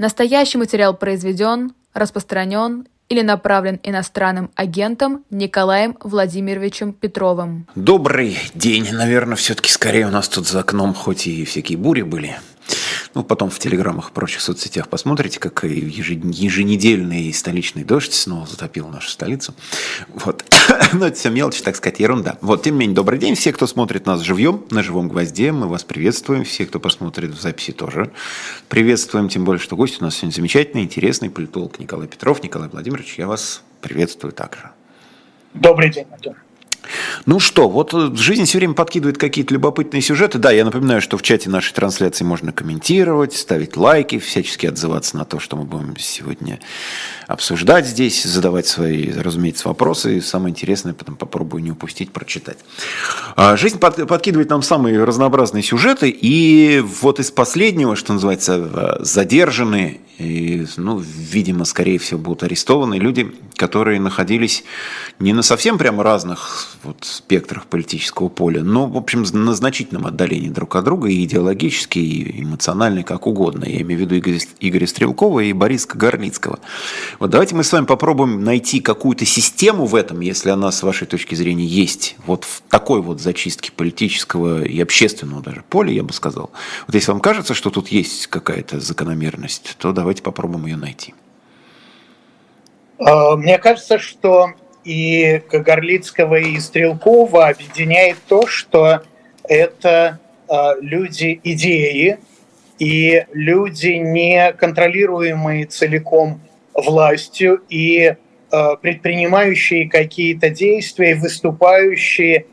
Настоящий материал произведен, распространен или направлен иностранным агентом Николаем Владимировичем Петровым. Добрый день, наверное, все-таки скорее у нас тут за окном хоть и всякие бури были, ну, потом в телеграммах и прочих соцсетях посмотрите, как еженедельный столичный дождь снова затопил нашу столицу. Вот. Но это все мелочь, так сказать, ерунда. Вот, тем не менее, добрый день. Все, кто смотрит нас живьем, на живом гвозде, мы вас приветствуем. Все, кто посмотрит в записи, тоже приветствуем. Тем более, что гость у нас сегодня замечательный, интересный политолог Николай Петров. Николай Владимирович, я вас приветствую также. Добрый день, Антон. Ну что, вот э, жизнь все время подкидывает какие-то любопытные сюжеты. Да, я напоминаю, что в чате нашей трансляции можно комментировать, ставить лайки, всячески отзываться на то, что мы будем сегодня обсуждать здесь, задавать свои, разумеется, вопросы. И самое интересное, потом попробую не упустить, прочитать. А, жизнь подкидывает нам самые разнообразные сюжеты. И вот из последнего, что называется, э, задержанные и, ну, видимо, скорее всего, будут арестованы люди, которые находились не на совсем прямо разных вот, спектрах политического поля, но, в общем, на значительном отдалении друг от друга и идеологически, и эмоционально, как угодно. Я имею в виду Игоря, Игоря Стрелкова и Бориска Горницкого. Вот давайте мы с вами попробуем найти какую-то систему в этом, если она, с вашей точки зрения, есть. Вот в такой вот зачистке политического и общественного даже поля, я бы сказал. Вот если вам кажется, что тут есть какая-то закономерность, то давайте Давайте попробуем ее найти. А, мне кажется, что и Горлицкого, и Стрелкова объединяет то, что это а, люди идеи и люди, не контролируемые целиком властью и а, предпринимающие какие-то действия, выступающие,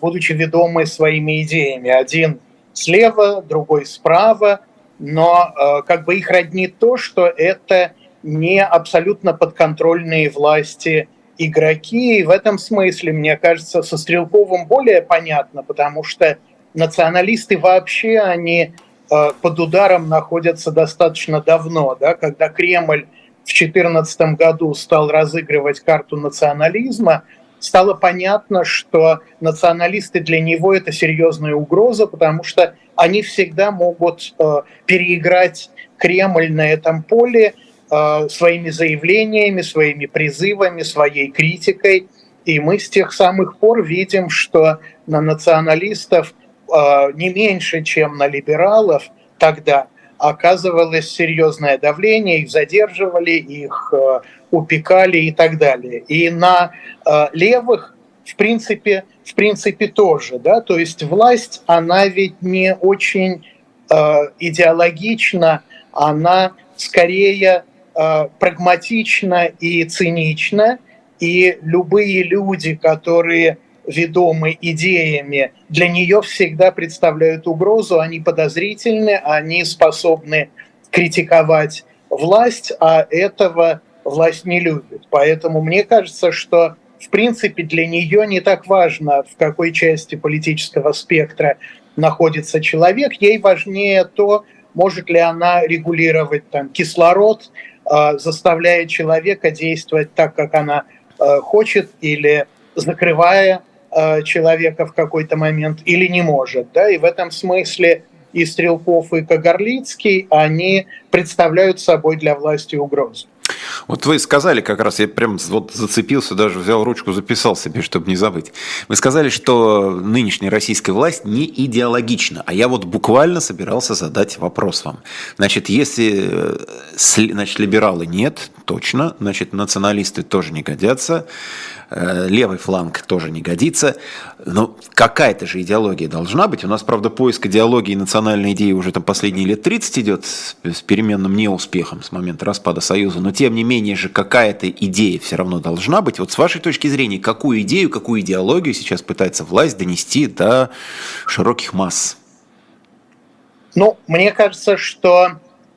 будучи ведомы своими идеями. Один слева, другой справа – но как бы их роднит то, что это не абсолютно подконтрольные власти игроки. И в этом смысле, мне кажется, со Стрелковым более понятно, потому что националисты вообще, они э, под ударом находятся достаточно давно. Да? Когда Кремль в 2014 году стал разыгрывать карту национализма, стало понятно, что националисты для него это серьезная угроза, потому что они всегда могут э, переиграть Кремль на этом поле своими заявлениями, своими призывами, своей критикой. И мы с тех самых пор видим, что на националистов э, не меньше, чем на либералов тогда оказывалось серьезное давление, их задерживали, их э, упекали и так далее. И на э, левых, в принципе, в принципе тоже, да, то есть власть, она ведь не очень э, идеологична, она скорее э, прагматична и цинична, и любые люди, которые ведомы идеями, для нее всегда представляют угрозу, они подозрительны, они способны критиковать власть, а этого власть не любит. Поэтому мне кажется, что в принципе для нее не так важно, в какой части политического спектра находится человек, ей важнее то, может ли она регулировать там, кислород, заставляя человека действовать так, как она э, хочет, или закрывая э, человека в какой-то момент, или не может. Да? И в этом смысле и Стрелков, и Кагарлицкий, они представляют собой для власти угрозу. Вот вы сказали как раз, я прям вот зацепился, даже взял ручку, записал себе, чтобы не забыть. Вы сказали, что нынешняя российская власть не идеологична, а я вот буквально собирался задать вопрос вам. Значит, если э, значит, либералы нет, точно, значит, националисты тоже не годятся, Э, левый фланг тоже не годится. Но какая-то же идеология должна быть. У нас, правда, поиск идеологии и национальной идеи уже там последние лет 30 идет с переменным неуспехом с момента распада Союза. Но, тем не менее же, какая-то идея все равно должна быть. Вот с вашей точки зрения, какую идею, какую идеологию сейчас пытается власть донести до широких масс? Ну, мне кажется, что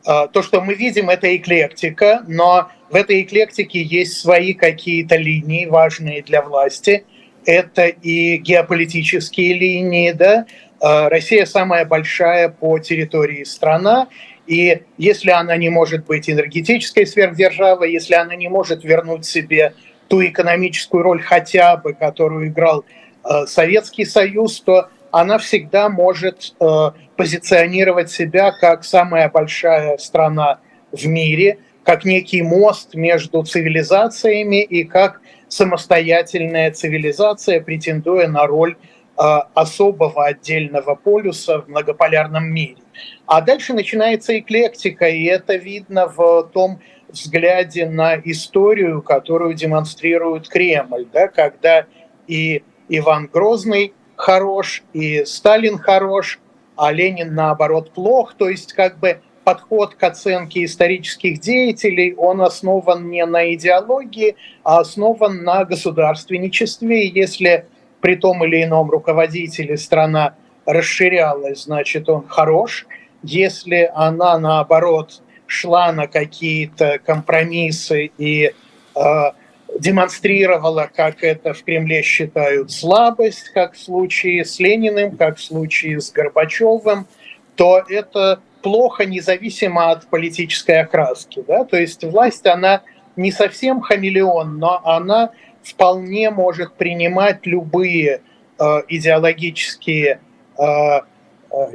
э, то, что мы видим, это эклектика, но в этой эклектике есть свои какие-то линии, важные для власти. Это и геополитические линии, да. А, Россия самая большая по территории страна, и если она не может быть энергетической сверхдержавой, если она не может вернуть себе ту экономическую роль хотя бы, которую играл э, Советский Союз, то она всегда может э, позиционировать себя как самая большая страна в мире, как некий мост между цивилизациями и как самостоятельная цивилизация, претендуя на роль э, особого отдельного полюса в многополярном мире. А дальше начинается эклектика, и это видно в том взгляде на историю, которую демонстрирует Кремль, да, когда и Иван Грозный хорош, и Сталин хорош, а Ленин, наоборот, плох. То есть как бы подход к оценке исторических деятелей, он основан не на идеологии, а основан на государственничестве. Если при том или ином руководителе страна расширялась, значит, он хорош. Если она, наоборот, шла на какие-то компромиссы и э, демонстрировала, как это в Кремле считают, слабость, как в случае с Лениным, как в случае с Горбачевым, то это плохо независимо от политической окраски. Да? То есть власть, она не совсем хамелеон, но она вполне может принимать любые э, идеологические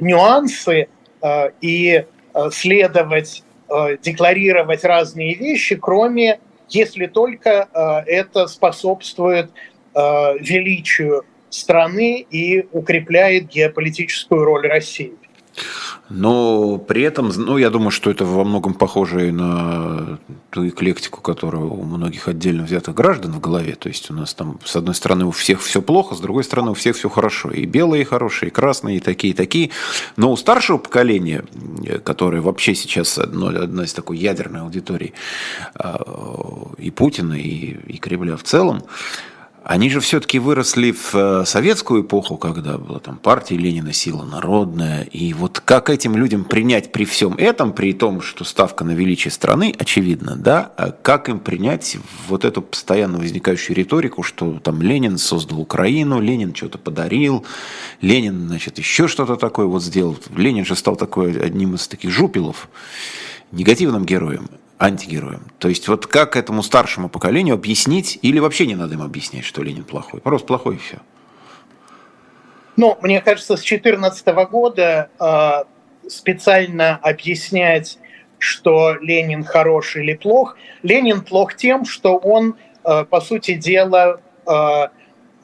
нюансы э, и э, следовать, э, декларировать разные вещи, кроме если только э, это способствует э, величию страны и укрепляет геополитическую роль России. Но при этом, ну, я думаю, что это во многом похоже и на ту эклектику, которая у многих отдельно взятых граждан в голове. То есть у нас там, с одной стороны, у всех все плохо, с другой стороны, у всех все хорошо. И белые хорошие, и красные, и такие, и такие. Но у старшего поколения, которое вообще сейчас одно, одна из такой ядерной аудитории а, и Путина, и, и Кремля в целом, они же все-таки выросли в э, советскую эпоху, когда была там партия Ленина, сила народная. И вот как этим людям принять при всем этом, при том, что ставка на величие страны, очевидно, да, а как им принять вот эту постоянно возникающую риторику, что там Ленин создал Украину, Ленин что-то подарил, Ленин, значит, еще что-то такое вот сделал. Ленин же стал такой одним из таких жупилов, негативным героем антигероем. То есть вот как этому старшему поколению объяснить, или вообще не надо им объяснять, что Ленин плохой? Просто плохой и все. Ну, мне кажется, с 2014 года э, специально объяснять, что Ленин хорош или плох. Ленин плох тем, что он, э, по сути дела, э,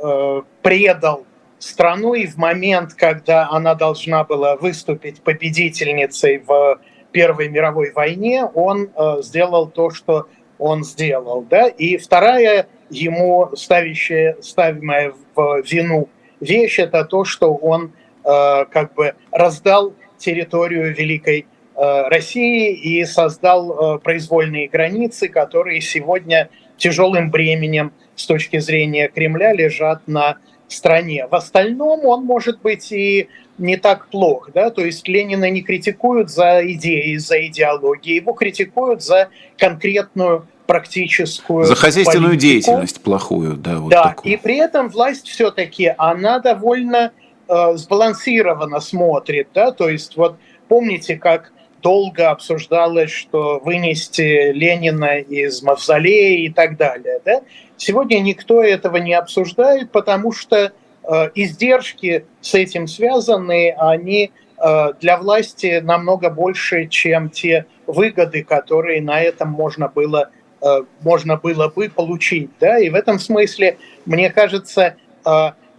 э, предал страну и в момент, когда она должна была выступить победительницей в Первой мировой войне он э, сделал то, что он сделал. Да? И вторая ему ставящая, ставимая в вину вещь, это то, что он э, как бы раздал территорию Великой э, России и создал э, произвольные границы, которые сегодня тяжелым бременем с точки зрения Кремля лежат на стране. В остальном он может быть и не так плох, да, то есть Ленина не критикуют за идеи, за идеологии, его критикуют за конкретную практическую За хозяйственную политику. деятельность плохую, да. Вот да, такую. и при этом власть все-таки, она довольно э, сбалансированно смотрит, да, то есть вот помните, как долго обсуждалось, что вынести Ленина из мавзолея и так далее, да? Сегодня никто этого не обсуждает, потому что Э, издержки с этим связаны, они э, для власти намного больше, чем те выгоды, которые на этом можно было, э, можно было бы получить. Да? И в этом смысле, мне кажется,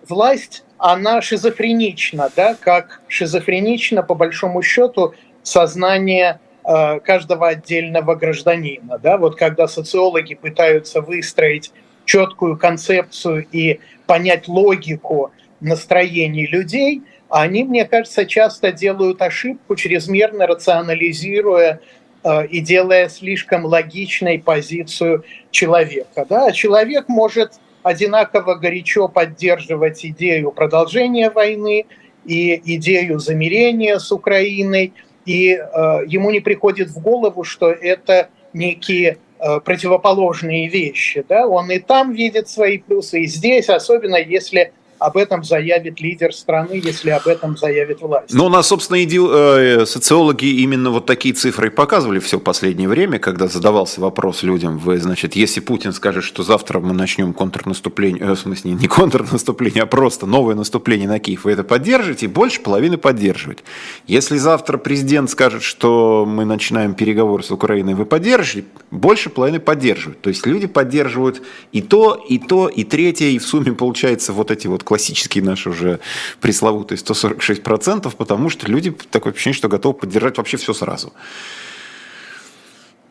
власть, она шизофренична, да? как шизофренично, по большому счету, сознание каждого отдельного гражданина. Да? Вот когда социологи пытаются выстроить четкую концепцию и понять логику настроений людей, они, мне кажется, часто делают ошибку, чрезмерно рационализируя э, и делая слишком логичной позицию человека. Да? Человек может одинаково горячо поддерживать идею продолжения войны и идею замирения с Украиной, и э, ему не приходит в голову, что это некие Э, противоположные вещи. Да? Он и там видит свои плюсы, и здесь, особенно если об этом заявит лидер страны, если об этом заявит власть. Ну, у нас, собственно, иди, э, социологи именно вот такие цифры показывали все последнее время, когда задавался вопрос людям, вы, значит, если Путин скажет, что завтра мы начнем контрнаступление, э, в смысле, не контрнаступление, а просто новое наступление на Киев, вы это поддержите, больше половины поддерживает. Если завтра президент скажет, что мы начинаем переговоры с Украиной, вы поддержите, больше половины поддерживают. То есть люди поддерживают и то, и то, и третье, и в сумме получается вот эти вот классические наши уже пресловутые 146%, потому что люди такое ощущение, что готовы поддержать вообще все сразу.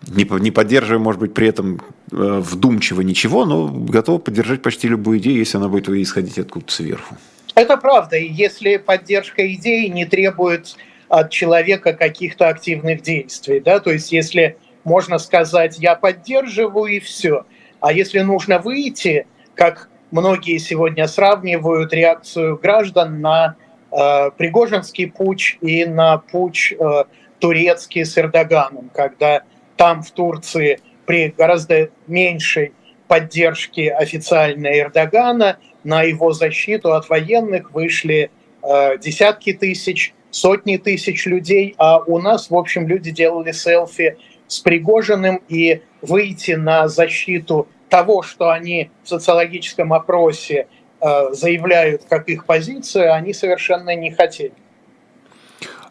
Не, не поддерживая, может быть, при этом э, вдумчиво ничего, но готовы поддержать почти любую идею, если она будет исходить откуда-то сверху. Это правда. И если поддержка идеи не требует от человека каких-то активных действий, да, то есть если можно сказать, я поддерживаю и все, а если нужно выйти, как многие сегодня сравнивают реакцию граждан на э, Пригожинский путь и на путь э, турецкий с Эрдоганом, когда там в Турции при гораздо меньшей поддержке официальной Эрдогана на его защиту от военных вышли э, десятки тысяч, сотни тысяч людей, а у нас, в общем, люди делали селфи с Пригожиным и выйти на защиту того, что они в социологическом опросе э, заявляют как их позицию, они совершенно не хотели.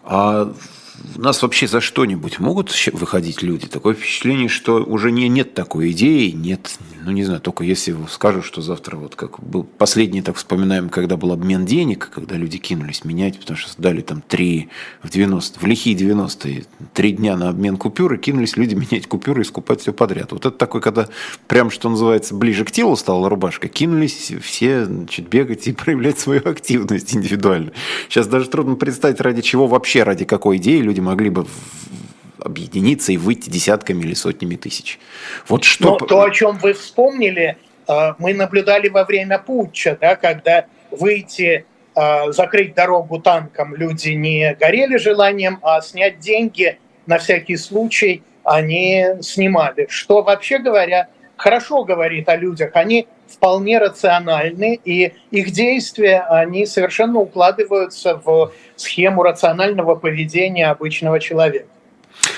А нас вообще за что-нибудь могут выходить люди? Такое впечатление, что уже не, нет такой идеи, нет, ну не знаю, только если скажут, что завтра вот как был последний, так вспоминаем, когда был обмен денег, когда люди кинулись менять, потому что дали там три в 90, в лихие 90-е, три дня на обмен купюры, кинулись люди менять купюры и скупать все подряд. Вот это такой, когда прям, что называется, ближе к телу стала рубашка, кинулись все значит, бегать и проявлять свою активность индивидуально. Сейчас даже трудно представить, ради чего вообще, ради какой идеи люди могли бы объединиться и выйти десятками или сотнями тысяч. Вот что... Но то, о чем вы вспомнили, э, мы наблюдали во время путча, да, когда выйти, э, закрыть дорогу танкам люди не горели желанием, а снять деньги на всякий случай они снимали. Что, вообще говоря, хорошо говорит о людях. Они вполне рациональны, и их действия, они совершенно укладываются в схему рационального поведения обычного человека.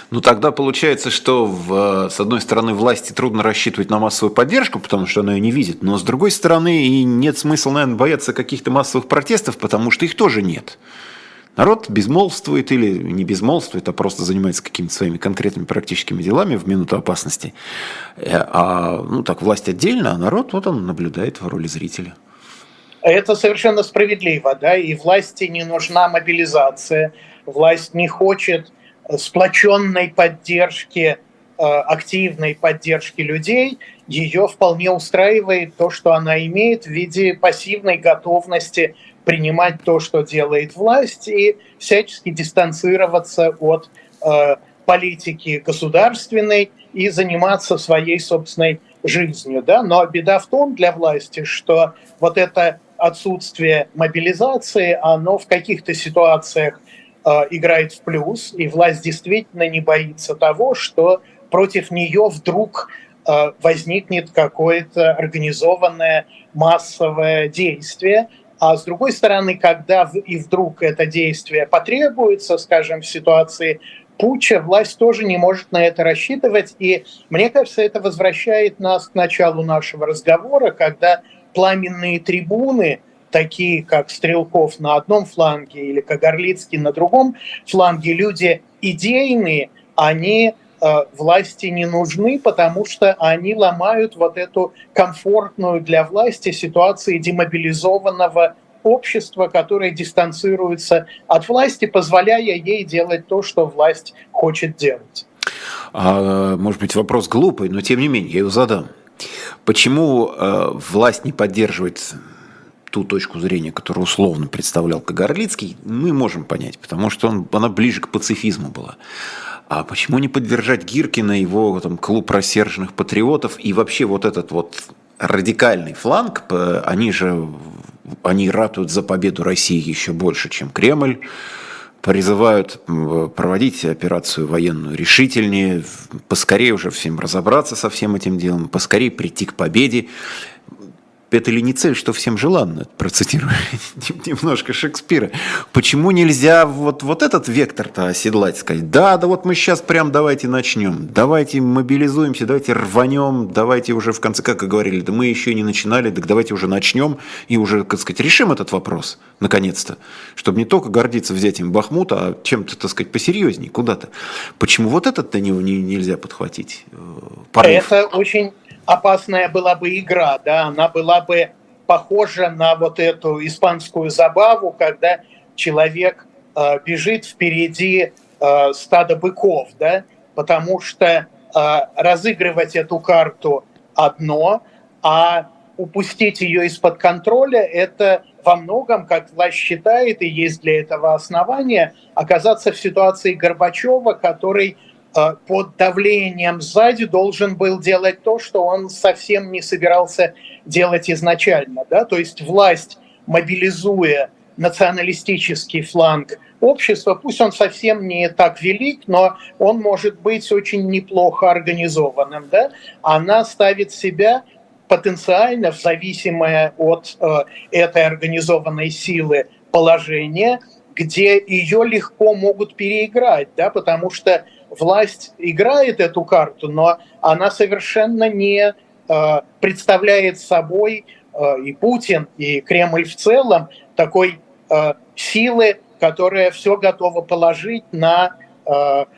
Ну тогда получается, что в, с одной стороны власти трудно рассчитывать на массовую поддержку, потому что она ее не видит, но с другой стороны и нет смысла, наверное, бояться каких-то массовых протестов, потому что их тоже нет. Народ безмолвствует или не безмолвствует, а просто занимается какими-то своими конкретными практическими делами в минуту опасности. Э, а ну так власть отдельно, а народ вот он наблюдает в роли зрителя. Это совершенно справедливо, да, и власти не нужна мобилизация, власть не хочет сплоченной поддержки, э, активной поддержки людей, ее вполне устраивает то, что она имеет в виде пассивной готовности принимать то, что делает власть, и всячески дистанцироваться от э, политики государственной и заниматься своей собственной жизнью. Да? Но беда в том для власти, что вот это отсутствие мобилизации, оно в каких-то ситуациях э, играет в плюс, и власть действительно не боится того, что против нее вдруг э, возникнет какое-то организованное массовое действие, а с другой стороны, когда и вдруг это действие потребуется, скажем, в ситуации путча, власть тоже не может на это рассчитывать. И мне кажется, это возвращает нас к началу нашего разговора, когда пламенные трибуны, такие как Стрелков на одном фланге или Кагарлицкий на другом фланге, люди идейные, они власти не нужны, потому что они ломают вот эту комфортную для власти ситуацию демобилизованного общества, которое дистанцируется от власти, позволяя ей делать то, что власть хочет делать. А, может быть, вопрос глупый, но тем не менее, я его задам. Почему э, власть не поддерживает ту точку зрения, которую условно представлял Кагарлицкий, мы можем понять, потому что он, она ближе к пацифизму была. А почему не поддержать Гиркина, его там, клуб рассерженных патриотов и вообще вот этот вот радикальный фланг, они же они ратуют за победу России еще больше, чем Кремль, призывают проводить операцию военную решительнее, поскорее уже всем разобраться со всем этим делом, поскорее прийти к победе. Это ли не цель, что всем желанно, процитирую немножко Шекспира. Почему нельзя вот, вот этот вектор-то оседлать, сказать, да, да вот мы сейчас прям давайте начнем, давайте мобилизуемся, давайте рванем, давайте уже в конце, как и говорили, да мы еще не начинали, так давайте уже начнем и уже, так сказать, решим этот вопрос, наконец-то, чтобы не только гордиться взятием Бахмута, а чем-то, так сказать, посерьезнее, куда-то. Почему вот этот-то не, не, нельзя подхватить? Э, порыв? Это очень опасная была бы игра, да, она была бы похожа на вот эту испанскую забаву, когда человек э, бежит впереди э, стада быков, да, потому что э, разыгрывать эту карту одно, а упустить ее из-под контроля – это во многом, как власть считает, и есть для этого основания, оказаться в ситуации Горбачева, который под давлением сзади должен был делать то, что он совсем не собирался делать изначально. Да? То есть власть, мобилизуя националистический фланг общества, пусть он совсем не так велик, но он может быть очень неплохо организованным. Да? Она ставит себя потенциально в зависимое от э, этой организованной силы положение, где ее легко могут переиграть, да, потому что власть играет эту карту, но она совершенно не э, представляет собой э, и Путин, и Кремль в целом такой э, силы, которая все готова положить на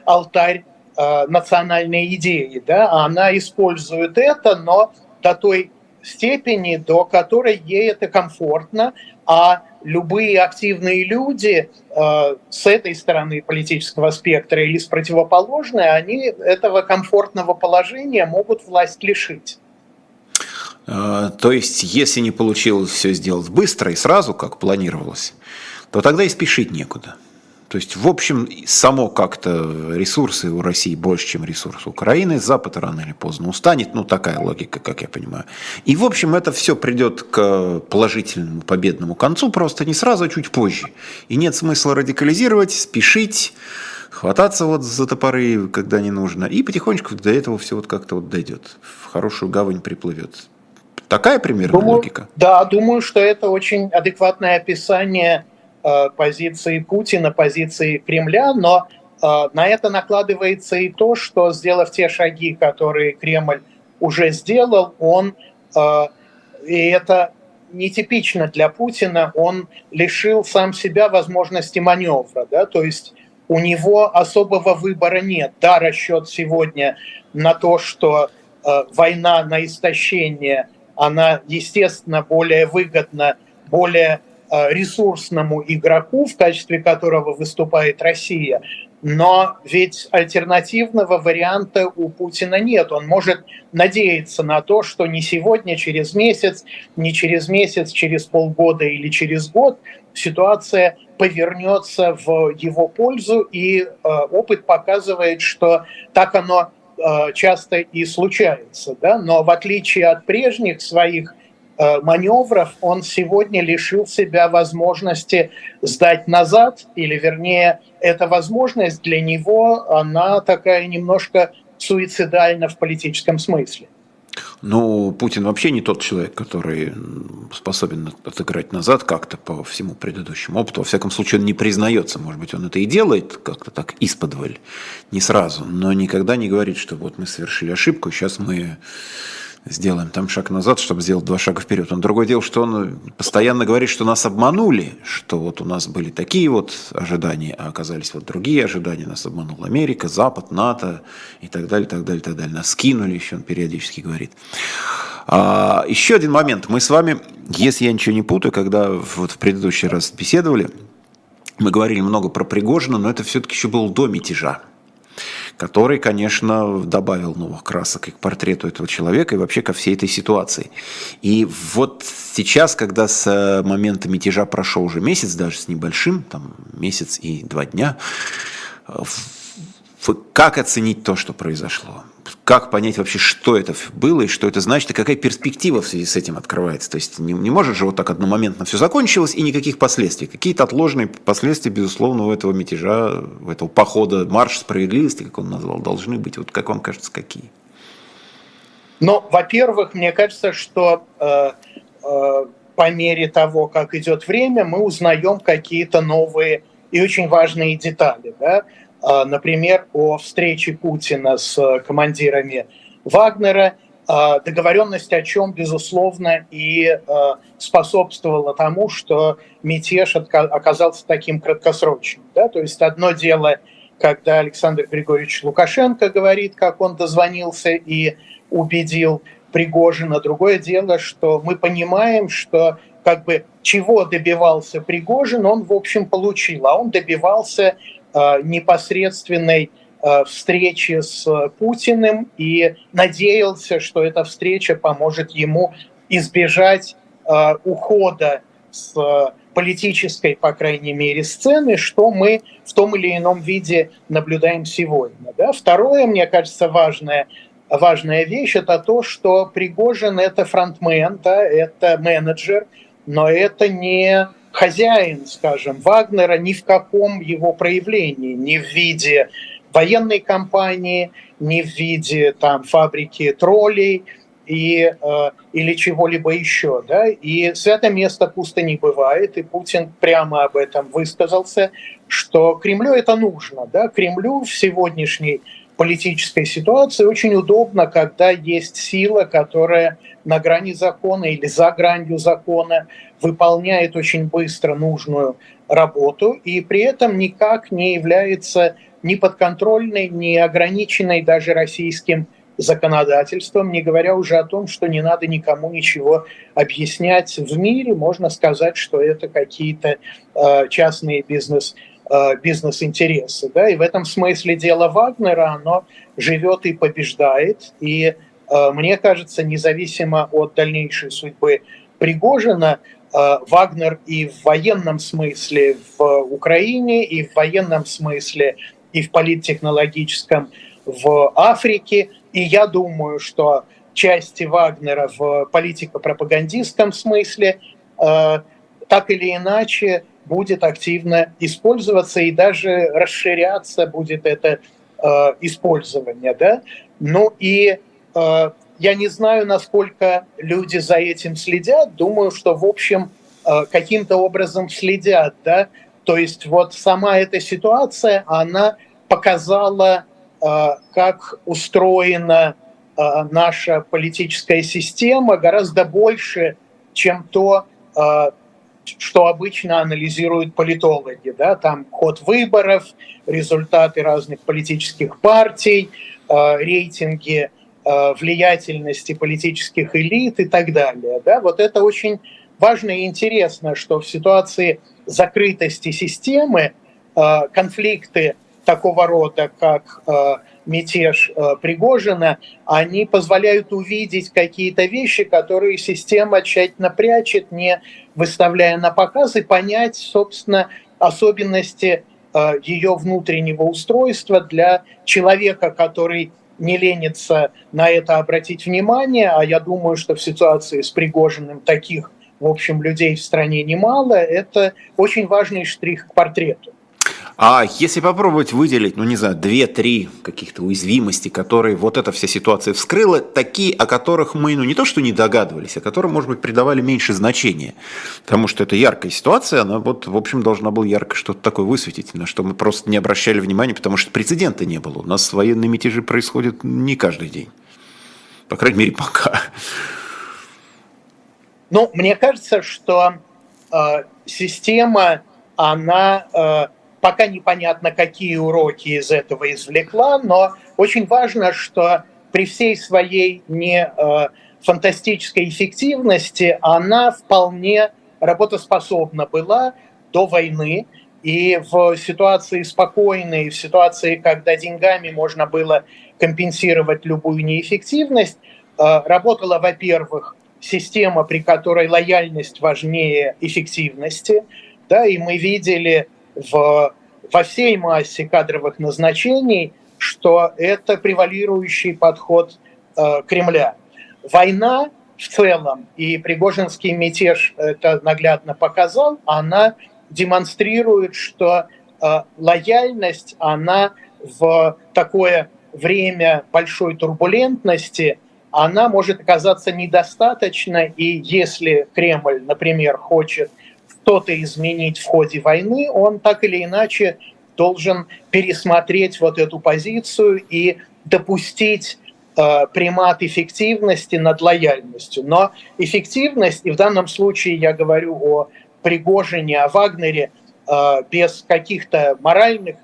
алтарь национальной идеи. Да? Она использует это, но до той степени, до которой ей это комфортно, а любые активные люди э, с этой стороны политического спектра или с противоположной, они этого комфортного положения могут власть лишить. Э, то есть, если не получилось все сделать быстро и сразу, как планировалось, то тогда и спешить некуда. То есть, в общем, само как-то ресурсы у России больше, чем ресурсы Украины. Запад рано или поздно устанет. Ну, такая логика, как я понимаю. И, в общем, это все придет к положительному, победному концу, просто не сразу, а чуть позже. И нет смысла радикализировать, спешить, хвататься вот за топоры, когда не нужно. И потихонечку до этого все вот как-то вот дойдет. В хорошую гавань приплывет. Такая примерно думаю, логика? Да, думаю, что это очень адекватное описание позиции Путина, позиции Кремля, но э, на это накладывается и то, что, сделав те шаги, которые Кремль уже сделал, он, э, и это нетипично для Путина, он лишил сам себя возможности маневра, да, то есть у него особого выбора нет. Да, расчет сегодня на то, что э, война на истощение, она, естественно, более выгодна, более Э, ресурсному игроку, в качестве которого выступает Россия. Но ведь альтернативного варианта у Путина нет. Он может надеяться на то, что не сегодня, через месяц, не через месяц, через полгода или через год ситуация повернется в его пользу, и э, опыт показывает, что так оно э, часто и случается. Да? Но в отличие от прежних своих Э, маневров, он сегодня лишил себя возможности сдать назад, или вернее, эта возможность для него, она такая немножко суицидальна в политическом смысле. Ну, Путин вообще не тот человек, который способен отыграть назад как-то по всему предыдущему опыту. Во всяком случае, он не признается. Может быть, он это и делает как-то так исподволь, не сразу, но никогда не говорит, что вот мы совершили ошибку, сейчас мы сделаем там шаг назад, чтобы сделать два шага вперед. Он другое дело, что он постоянно говорит, что нас обманули, что вот у нас были такие вот ожидания, а оказались вот другие ожидания. Нас обманула Америка, Запад, НАТО и так далее, так далее, так далее. Нас скинули, еще он периодически говорит. А, еще один момент. Мы с вами, если я ничего не путаю, когда вот в предыдущий раз беседовали, мы говорили много про Пригожина, но это все-таки еще было до мятежа который, конечно, добавил новых красок и к портрету этого человека, и вообще ко всей этой ситуации. И вот сейчас, когда с э, момента мятежа прошел уже месяц, даже с небольшим, там месяц и два дня, э, как оценить то, что произошло? как понять вообще, что это было и что это значит, и какая перспектива в связи с этим открывается. То есть не, не может же вот так одномоментно все закончилось и никаких последствий. Какие-то отложенные последствия, безусловно, у этого мятежа, у этого похода, марш справедливости, как он назвал, должны быть. Вот как вам кажется, какие? Ну, во-первых, мне кажется, что э, по мере того, как идет время, мы узнаем какие-то новые и очень важные детали. Да? Например, о встрече Путина с командирами Вагнера – а, договоренность о чем, безусловно, и а, способствовала тому, что мятеж оказался таким краткосрочным. Да? То есть одно дело, когда Александр Григорьевич Лукашенко говорит, как он дозвонился и убедил Пригожина. Другое дело, что мы понимаем, что как бы чего добивался Пригожин, он, в общем, получил. А он добивался э, непосредственной Э, встречи с Путиным и надеялся, что эта встреча поможет ему избежать э, ухода с политической, по крайней мере, сцены, что мы в том или ином виде наблюдаем сегодня. Да? Второе, мне кажется, важное, важная вещь – это то, что Пригожин – это фронтмен, да, это менеджер, но это не хозяин, скажем, Вагнера ни в каком его проявлении, ни в виде военной кампании, ни в виде там, фабрики троллей и, э, или чего-либо еще. Да? И святое место пусто не бывает, и Путин прямо об этом высказался, что Кремлю это нужно. Да? Кремлю в сегодняшней политической ситуации очень удобно, когда есть сила, которая на грани закона или за гранью закона выполняет очень быстро нужную работу и при этом никак не является ни подконтрольной, ни ограниченной даже российским законодательством, не говоря уже о том, что не надо никому ничего объяснять в мире. Можно сказать, что это какие-то э, частные бизнес, э, бизнес-интересы. Да? И в этом смысле дело Вагнера, оно живет и побеждает. И э, мне кажется, независимо от дальнейшей судьбы Пригожина, э, Вагнер и в военном смысле в Украине, и в военном смысле и в политтехнологическом в Африке. И я думаю, что части Вагнера в политико-пропагандистском смысле э, так или иначе будет активно использоваться и даже расширяться будет это э, использование. Да? Ну и э, я не знаю, насколько люди за этим следят. Думаю, что, в общем, э, каким-то образом следят. Да? То есть вот сама эта ситуация, она показала, э, как устроена э, наша политическая система гораздо больше, чем то, э, что обычно анализируют политологи. Да? Там ход выборов, результаты разных политических партий, рейтинги влиятельности политических элит и так далее. Да? Вот это очень важно и интересно, что в ситуации закрытости системы э, конфликты такого рода, как э, мятеж э, Пригожина, они позволяют увидеть какие-то вещи, которые система тщательно прячет, не выставляя на показ, и понять, собственно, особенности ее внутреннего устройства для человека, который не ленится на это обратить внимание, а я думаю, что в ситуации с Пригожиным таких в общем, людей в стране немало, это очень важный штрих к портрету. А если попробовать выделить, ну не знаю, две-три каких-то уязвимости, которые вот эта вся ситуация вскрыла, такие, о которых мы, ну не то что не догадывались, а которым, может быть, придавали меньше значения, потому что это яркая ситуация, она вот, в общем, должна была ярко что-то такое высветить, на что мы просто не обращали внимания, потому что прецедента не было. У нас военные мятежи происходят не каждый день. По крайней мере, пока. Ну, мне кажется, что э, система, она э, пока непонятно, какие уроки из этого извлекла, но очень важно, что при всей своей не э, фантастической эффективности она вполне работоспособна была до войны. И в ситуации спокойной, в ситуации, когда деньгами можно было компенсировать любую неэффективность, э, работала, во-первых, система, при которой лояльность важнее эффективности, да, и мы видели в, во всей массе кадровых назначений, что это превалирующий подход э, Кремля. Война в целом, и Пригожинский мятеж это наглядно показал, она демонстрирует, что э, лояльность, она в такое время большой турбулентности она может оказаться недостаточно, и если Кремль, например, хочет что-то изменить в ходе войны, он так или иначе должен пересмотреть вот эту позицию и допустить э, примат эффективности над лояльностью. Но эффективность, и в данном случае я говорю о Пригожине, о Вагнере, э, без каких-то моральных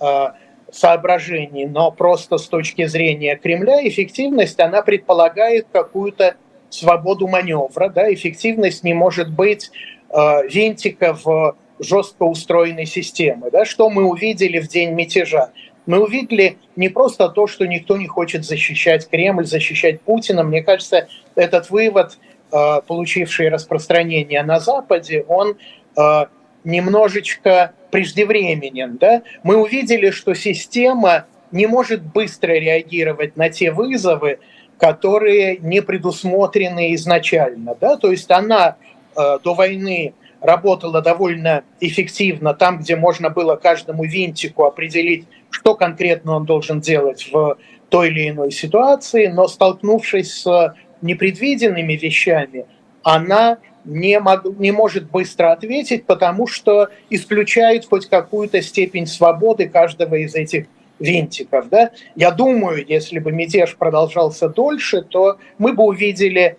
э, соображений, но просто с точки зрения Кремля эффективность, она предполагает какую-то свободу маневра. Да? Эффективность не может быть э, винтика в жестко устроенной системы. Да? Что мы увидели в день мятежа? Мы увидели не просто то, что никто не хочет защищать Кремль, защищать Путина. Мне кажется, этот вывод, э, получивший распространение на Западе, он э, немножечко преждевременен. Да? Мы увидели, что система не может быстро реагировать на те вызовы, которые не предусмотрены изначально. Да? То есть она до войны работала довольно эффективно там, где можно было каждому винтику определить, что конкретно он должен делать в той или иной ситуации, но столкнувшись с непредвиденными вещами, она не, мог, не может быстро ответить, потому что исключает хоть какую-то степень свободы каждого из этих винтиков. Да? Я думаю, если бы мятеж продолжался дольше, то мы бы увидели э,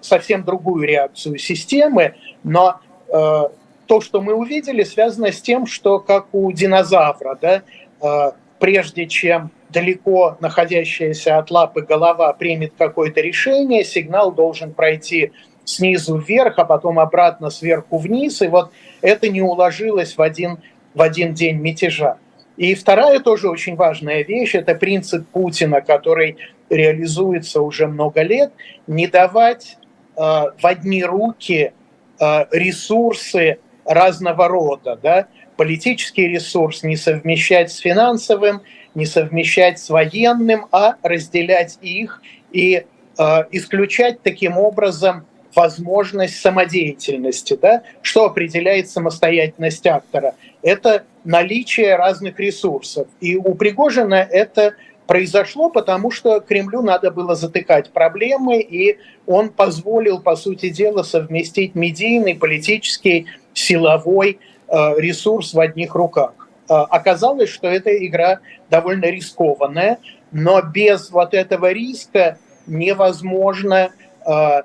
совсем другую реакцию системы, но э, то, что мы увидели, связано с тем, что как у динозавра, да, э, прежде чем далеко находящаяся от лапы голова примет какое-то решение, сигнал должен пройти снизу вверх, а потом обратно сверху вниз. И вот это не уложилось в один, в один день мятежа. И вторая тоже очень важная вещь – это принцип Путина, который реализуется уже много лет, не давать э, в одни руки э, ресурсы разного рода. Да? Политический ресурс не совмещать с финансовым, не совмещать с военным, а разделять их и э, исключать таким образом возможность самодеятельности. Да? Что определяет самостоятельность актора? Это наличие разных ресурсов. И у Пригожина это произошло, потому что Кремлю надо было затыкать проблемы, и он позволил, по сути дела, совместить медийный, политический, силовой э, ресурс в одних руках. Э, оказалось, что эта игра довольно рискованная, но без вот этого риска невозможно э,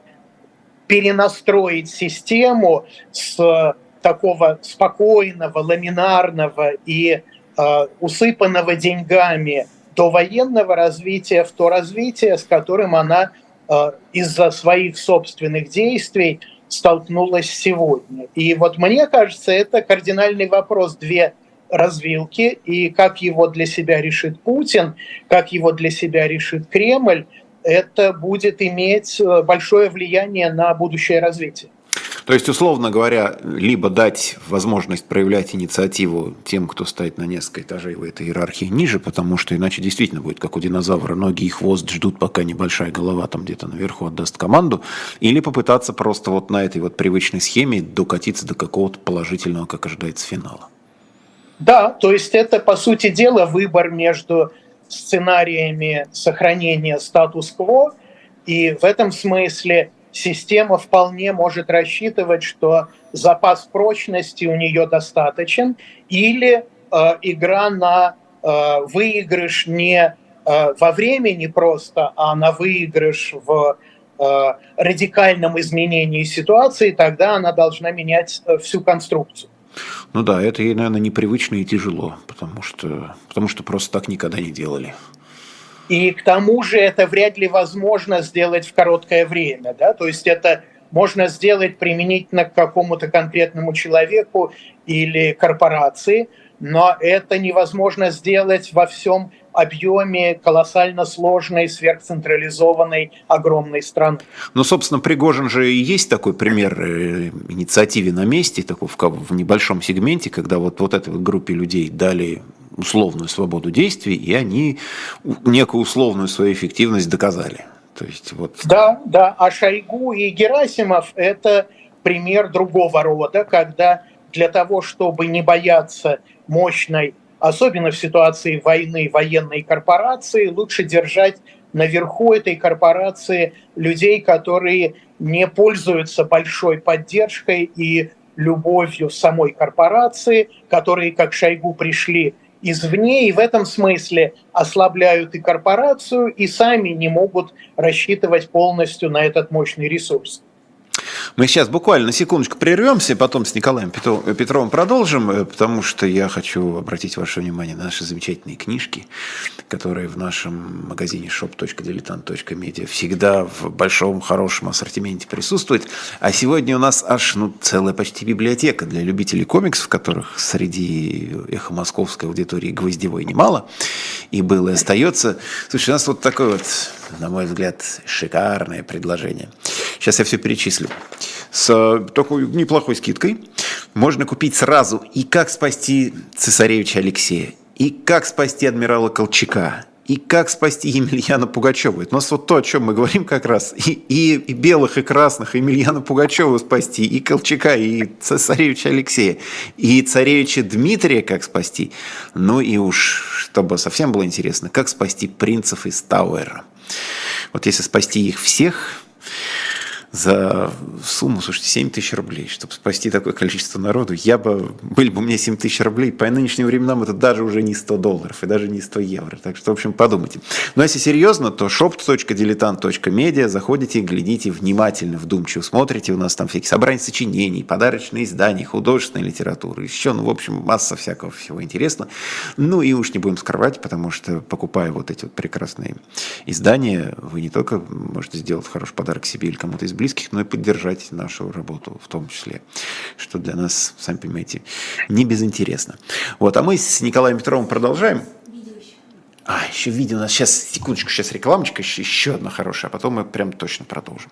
перенастроить систему с такого спокойного, ламинарного и э, усыпанного деньгами до военного развития в то развитие, с которым она э, из-за своих собственных действий столкнулась сегодня. И вот мне кажется, это кардинальный вопрос. Две развилки, и как его для себя решит Путин, как его для себя решит Кремль – это будет иметь э, большое влияние на будущее развитие. То есть, условно говоря, либо дать возможность проявлять инициативу тем, кто стоит на несколько этажей в этой иерархии ниже, потому что иначе действительно будет, как у динозавра, ноги и хвост ждут, пока небольшая голова там где-то наверху отдаст команду, или попытаться просто вот на этой вот привычной схеме докатиться до какого-то положительного, как ожидается, финала. Да, то есть это, по сути дела, выбор между сценариями сохранения статус-кво, и в этом смысле система вполне может рассчитывать, что запас прочности у нее достаточен, или э, игра на э, выигрыш не э, во времени просто, а на выигрыш в э, радикальном изменении ситуации, тогда она должна менять э, всю конструкцию. Ну да, это ей, наверное, непривычно и тяжело, потому что, потому что просто так никогда не делали. И к тому же это вряд ли возможно сделать в короткое время. Да? То есть это можно сделать применительно к какому-то конкретному человеку или корпорации, но это невозможно сделать во всем объеме колоссально сложной, сверхцентрализованной, огромной страны. Ну, собственно, Пригожин же и есть такой пример э, инициативе на месте, такой в, небольшом сегменте, когда вот, вот этой вот группе людей дали условную свободу действий, и они некую условную свою эффективность доказали. То есть вот... Да, да. А Шойгу и Герасимов – это пример другого рода, когда для того, чтобы не бояться мощной особенно в ситуации войны военной корпорации, лучше держать наверху этой корпорации людей, которые не пользуются большой поддержкой и любовью самой корпорации, которые, как Шойгу, пришли извне и в этом смысле ослабляют и корпорацию, и сами не могут рассчитывать полностью на этот мощный ресурс. Мы сейчас буквально на секундочку прервемся, потом с Николаем Петровым продолжим, э, потому что я хочу обратить ваше внимание на наши замечательные книжки, которые в нашем магазине shop.diletant.media всегда в большом хорошем ассортименте присутствуют. А сегодня у нас аж ну, целая почти библиотека для любителей комиксов, которых среди эхо московской аудитории гвоздевой немало, и было и остается. Слушай, у нас вот такой вот, на мой взгляд, шикарное предложение. Сейчас я все перечислю с такой неплохой скидкой. Можно купить сразу и как спасти цесаревича Алексея, и как спасти адмирала Колчака, и как спасти Емельяна Пугачева. Это у нас вот то, о чем мы говорим как раз. И, и, и белых, и красных, и Емельяна Пугачева спасти, и Колчака, и цесаревича Алексея, и царевича Дмитрия как спасти. Ну и уж, чтобы совсем было интересно, как спасти принцев из Тауэра. Вот если спасти их всех, за сумму, слушайте, 7 тысяч рублей, чтобы спасти такое количество народу. Я бы, были бы у меня 7 тысяч рублей, по нынешним временам это даже уже не 100 долларов и даже не 100 евро. Так что, в общем, подумайте. Но если серьезно, то shop.diletant.media, заходите, глядите внимательно, вдумчиво смотрите. У нас там всякие собрания сочинений, подарочные издания, художественная литература, еще, ну, в общем, масса всякого всего интересного. Ну, и уж не будем скрывать, потому что, покупая вот эти вот прекрасные издания, вы не только можете сделать хороший подарок себе или кому-то из близких, но и поддержать нашу работу в том числе, что для нас, сами понимаете, не безинтересно. Вот, а мы с Николаем Петровым продолжаем. А, еще видео у нас сейчас, секундочку, сейчас рекламочка, еще, еще одна хорошая, а потом мы прям точно продолжим.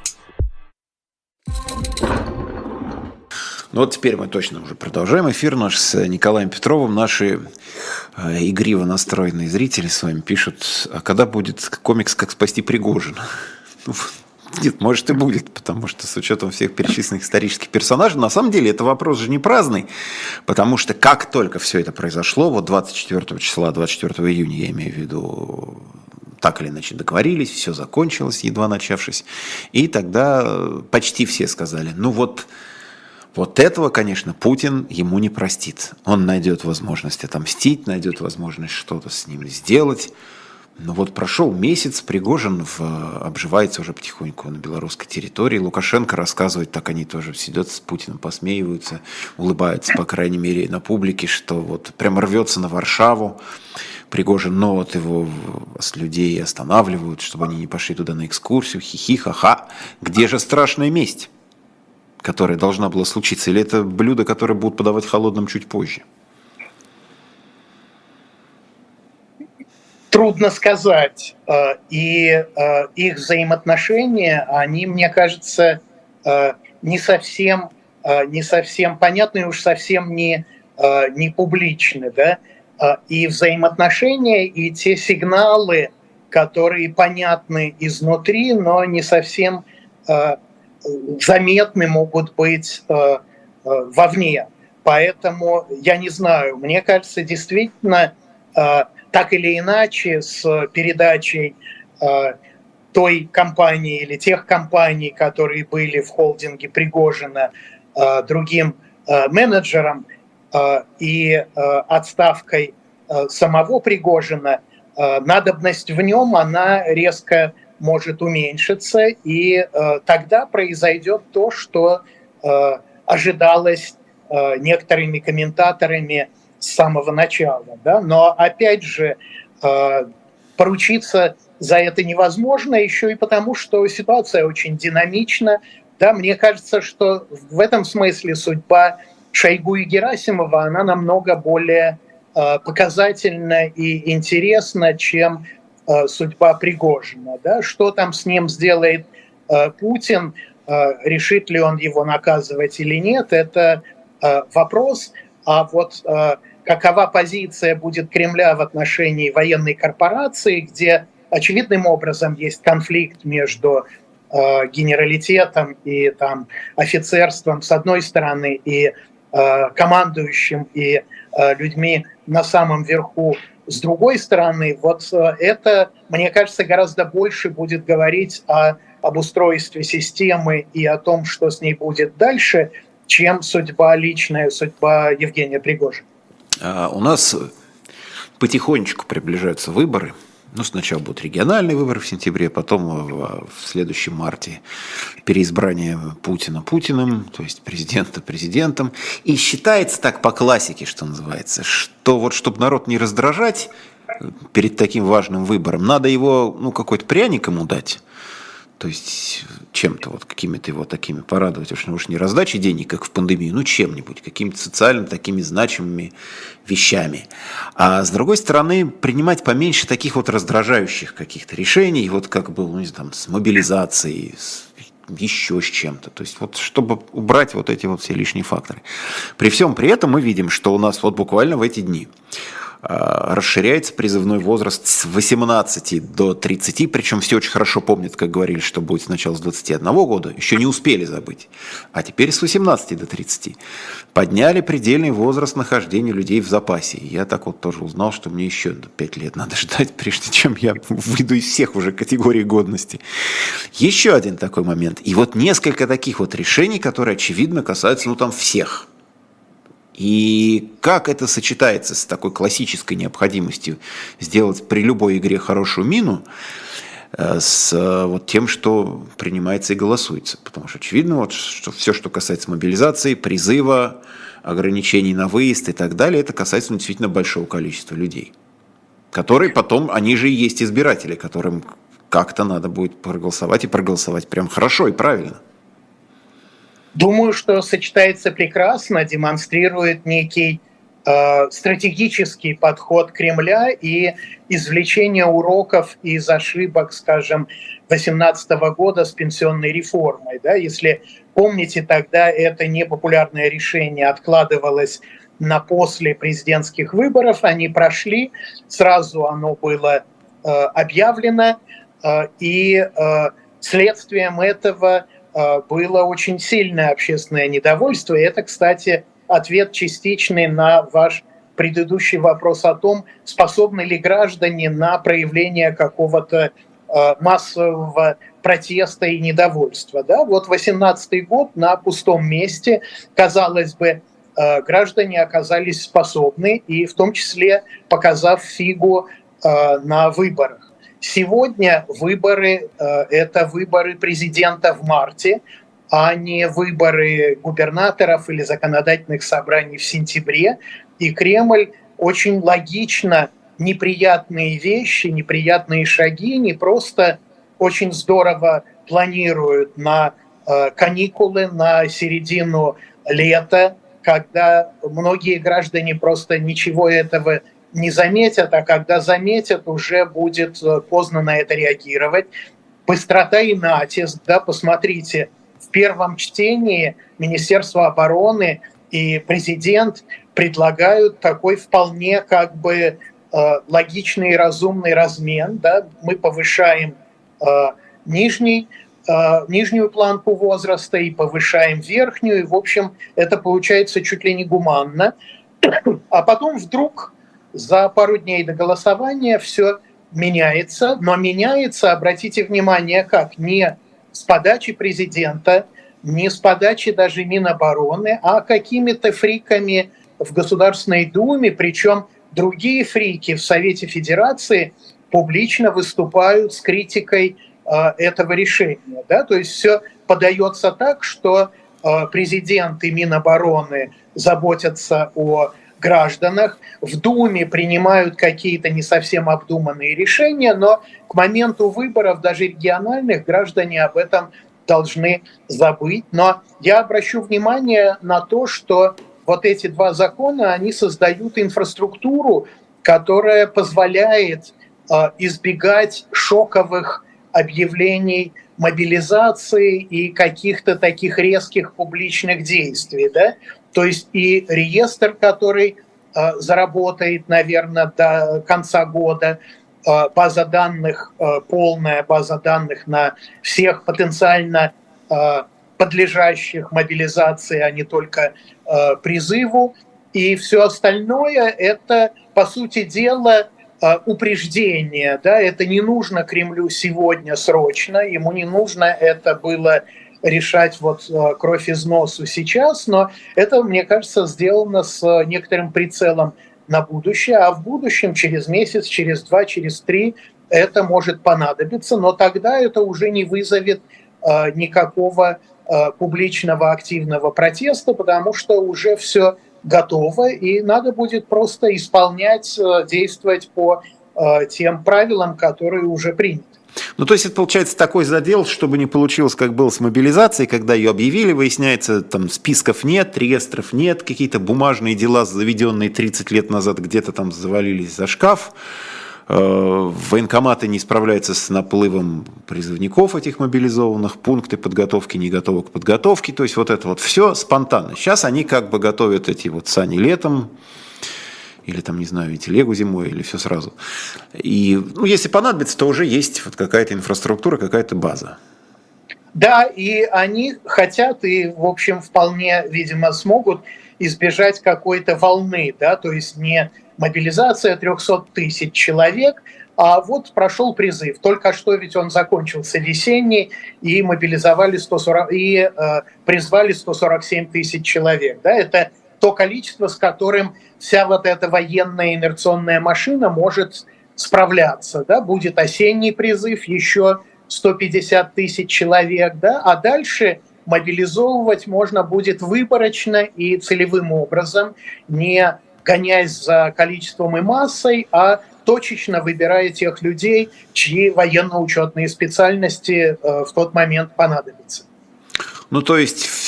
Ну вот теперь мы точно уже продолжаем эфир наш с Николаем Петровым. Наши э, игриво настроенные зрители с вами пишут, а когда будет комикс «Как спасти Пригожина»? Ну, нет, может и будет, потому что с учетом всех перечисленных исторических персонажей, на самом деле это вопрос же не праздный, потому что как только все это произошло, вот 24 числа, 24 июня, я имею в виду, так или иначе договорились, все закончилось, едва начавшись, и тогда почти все сказали, ну вот вот этого, конечно, Путин ему не простит. Он найдет возможность отомстить, найдет возможность что-то с ним сделать. Но вот прошел месяц, Пригожин в, обживается уже потихоньку на белорусской территории. Лукашенко рассказывает, так они тоже сидят с Путиным, посмеиваются, улыбаются, по крайней мере, на публике, что вот прям рвется на Варшаву. Пригожин, но вот его с людей останавливают, чтобы они не пошли туда на экскурсию, хихи, ха-ха. Где же страшная месть? Которая должна была случиться, или это блюдо, которое будут подавать холодным чуть позже? Трудно сказать. Э, и э, их взаимоотношения, они, мне кажется, э, не совсем, не совсем понятны, и уж совсем не, не публичны. Да? И взаимоотношения, и те сигналы, которые понятны изнутри, но не совсем заметны могут быть э, э, вовне. Поэтому я не знаю, мне кажется, действительно, э, так или иначе, с передачей той компании или тех компаний, которые были в холдинге Пригожина другим менеджерам и отставкой самого Пригожина, надобность в нем, она резко может уменьшиться, и э, тогда произойдет то, что э, ожидалось э, некоторыми комментаторами с самого начала. Да? Но опять же, э, поручиться за это невозможно, еще и потому, что ситуация очень динамична. Да, мне кажется, что в этом смысле судьба Шойгу и Герасимова, она намного более э, показательна и интересна, чем судьба Пригожина. Да? Что там с ним сделает э, Путин, э, решит ли он его наказывать или нет, это э, вопрос. А вот э, какова позиция будет Кремля в отношении военной корпорации, где очевидным образом есть конфликт между э, генералитетом и там офицерством с одной стороны и э, командующим и э, людьми на самом верху с другой стороны, вот э, это, мне кажется, гораздо больше будет говорить о, об устройстве системы и о том, что с ней будет дальше, чем судьба личная, судьба Евгения Пригожина. А у нас потихонечку приближаются выборы – ну, сначала будут региональные выборы в сентябре, потом в, в следующем марте переизбрание Путина Путиным, то есть президента президентом. И считается так по классике, что называется, что вот чтобы народ не раздражать перед таким важным выбором, надо его, ну, какой-то пряник ему дать то есть чем-то, вот какими-то его такими порадовать, уж, уж не раздачей денег, как в пандемию, ну чем-нибудь, какими-то социально такими значимыми вещами. А с другой стороны, принимать поменьше таких вот раздражающих каких-то решений, вот как было, ну, не знаю, там, с мобилизацией, с еще с чем-то. То есть вот чтобы убрать вот эти вот все лишние факторы. При всем при этом мы видим, что у нас вот буквально в эти дни расширяется призывной возраст с 18 до 30, причем все очень хорошо помнят, как говорили, что будет сначала с 21 года, еще не успели забыть, а теперь с 18 до 30. Подняли предельный возраст нахождения людей в запасе. я так вот тоже узнал, что мне еще 5 лет надо ждать, прежде чем я выйду из всех уже категорий годности. Еще один такой момент. И вот несколько таких вот решений, которые, очевидно, касаются, ну, там, всех – и как это сочетается с такой классической необходимостью сделать при любой игре хорошую мину, э, с э, вот тем, что принимается и голосуется. Потому что очевидно, вот, что все, что касается мобилизации, призыва, ограничений на выезд и так далее, это касается ну, действительно большого количества людей, которые потом, они же и есть избиратели, которым как-то надо будет проголосовать и проголосовать прям хорошо и правильно. Думаю, что сочетается прекрасно, демонстрирует некий э, стратегический подход Кремля и извлечение уроков из ошибок, скажем, 2018 года с пенсионной реформой. Да? Если помните, тогда это непопулярное решение откладывалось на после президентских выборов, они прошли, сразу оно было э, объявлено, э, и э, следствием этого было очень сильное общественное недовольство. И это, кстати, ответ частичный на ваш предыдущий вопрос о том, способны ли граждане на проявление какого-то э, массового протеста и недовольства. Да? Вот 18 год на пустом месте, казалось бы, э, граждане оказались способны, и в том числе показав фигу на выборах. Сегодня выборы э, – это выборы президента в марте, а не выборы губернаторов или законодательных собраний в сентябре. И Кремль очень логично неприятные вещи, неприятные шаги не просто очень здорово планируют на э, каникулы, на середину лета, когда многие граждане просто ничего этого не заметят, а когда заметят, уже будет э, поздно на это реагировать. Быстрота и натиск, да, посмотрите, в первом чтении Министерство обороны и президент предлагают такой вполне как бы э, логичный и разумный размен, да, мы повышаем э, нижний нижнюю планку возраста и повышаем верхнюю, и, в общем, это получается чуть ли не гуманно. А потом вдруг за пару дней до голосования все меняется, но меняется, обратите внимание, как не с подачи президента, не с подачи даже Минобороны, а какими-то фриками в Государственной Думе, причем другие фрики в Совете Федерации публично выступают с критикой этого решения. Да? То есть все подается так, что президент и Минобороны заботятся о гражданах, в Думе принимают какие-то не совсем обдуманные решения, но к моменту выборов, даже региональных, граждане об этом должны забыть. Но я обращу внимание на то, что вот эти два закона, они создают инфраструктуру, которая позволяет э, избегать шоковых объявлений мобилизации и каких-то таких резких публичных действий. Да? То есть и реестр, который э, заработает, наверное, до конца года, э, база данных, э, полная база данных на всех потенциально э, подлежащих мобилизации, а не только э, призыву. И все остальное – это, по сути дела, э, упреждение. Да? Это не нужно Кремлю сегодня срочно, ему не нужно это было решать вот э, кровь из носу сейчас, но это, мне кажется, сделано с э, некоторым прицелом на будущее, а в будущем, через месяц, через два, через три, это может понадобиться, но тогда это уже не вызовет э, никакого публичного активного протеста, потому что уже все готово, и надо будет просто исполнять, действовать по тем правилам, которые уже приняты. Ну, то есть это получается такой задел, чтобы не получилось, как было с мобилизацией, когда ее объявили, выясняется, там списков нет, реестров нет, какие-то бумажные дела, заведенные 30 лет назад, где-то там завалились за шкаф. Э, военкоматы не справляются с наплывом призывников этих мобилизованных, пункты подготовки не готовы к подготовке, то есть вот это вот все спонтанно. Сейчас они как бы готовят эти вот сани летом, или там, не знаю, и телегу зимой, или все сразу. И, ну, если понадобится, то уже есть вот какая-то инфраструктура, какая-то база. Да, и они хотят и, в общем, вполне, видимо, смогут избежать какой-то волны, да, то есть не мобилизация 300 тысяч человек, а вот прошел призыв. Только что ведь он закончился весенний, и мобилизовали 140, и э, призвали 147 тысяч человек. Да, это то количество, с которым вся вот эта военная инерционная машина может справляться. Да? Будет осенний призыв, еще 150 тысяч человек, да? а дальше мобилизовывать можно будет выборочно и целевым образом, не гоняясь за количеством и массой, а точечно выбирая тех людей, чьи военно-учетные специальности э, в тот момент понадобятся. Ну, то есть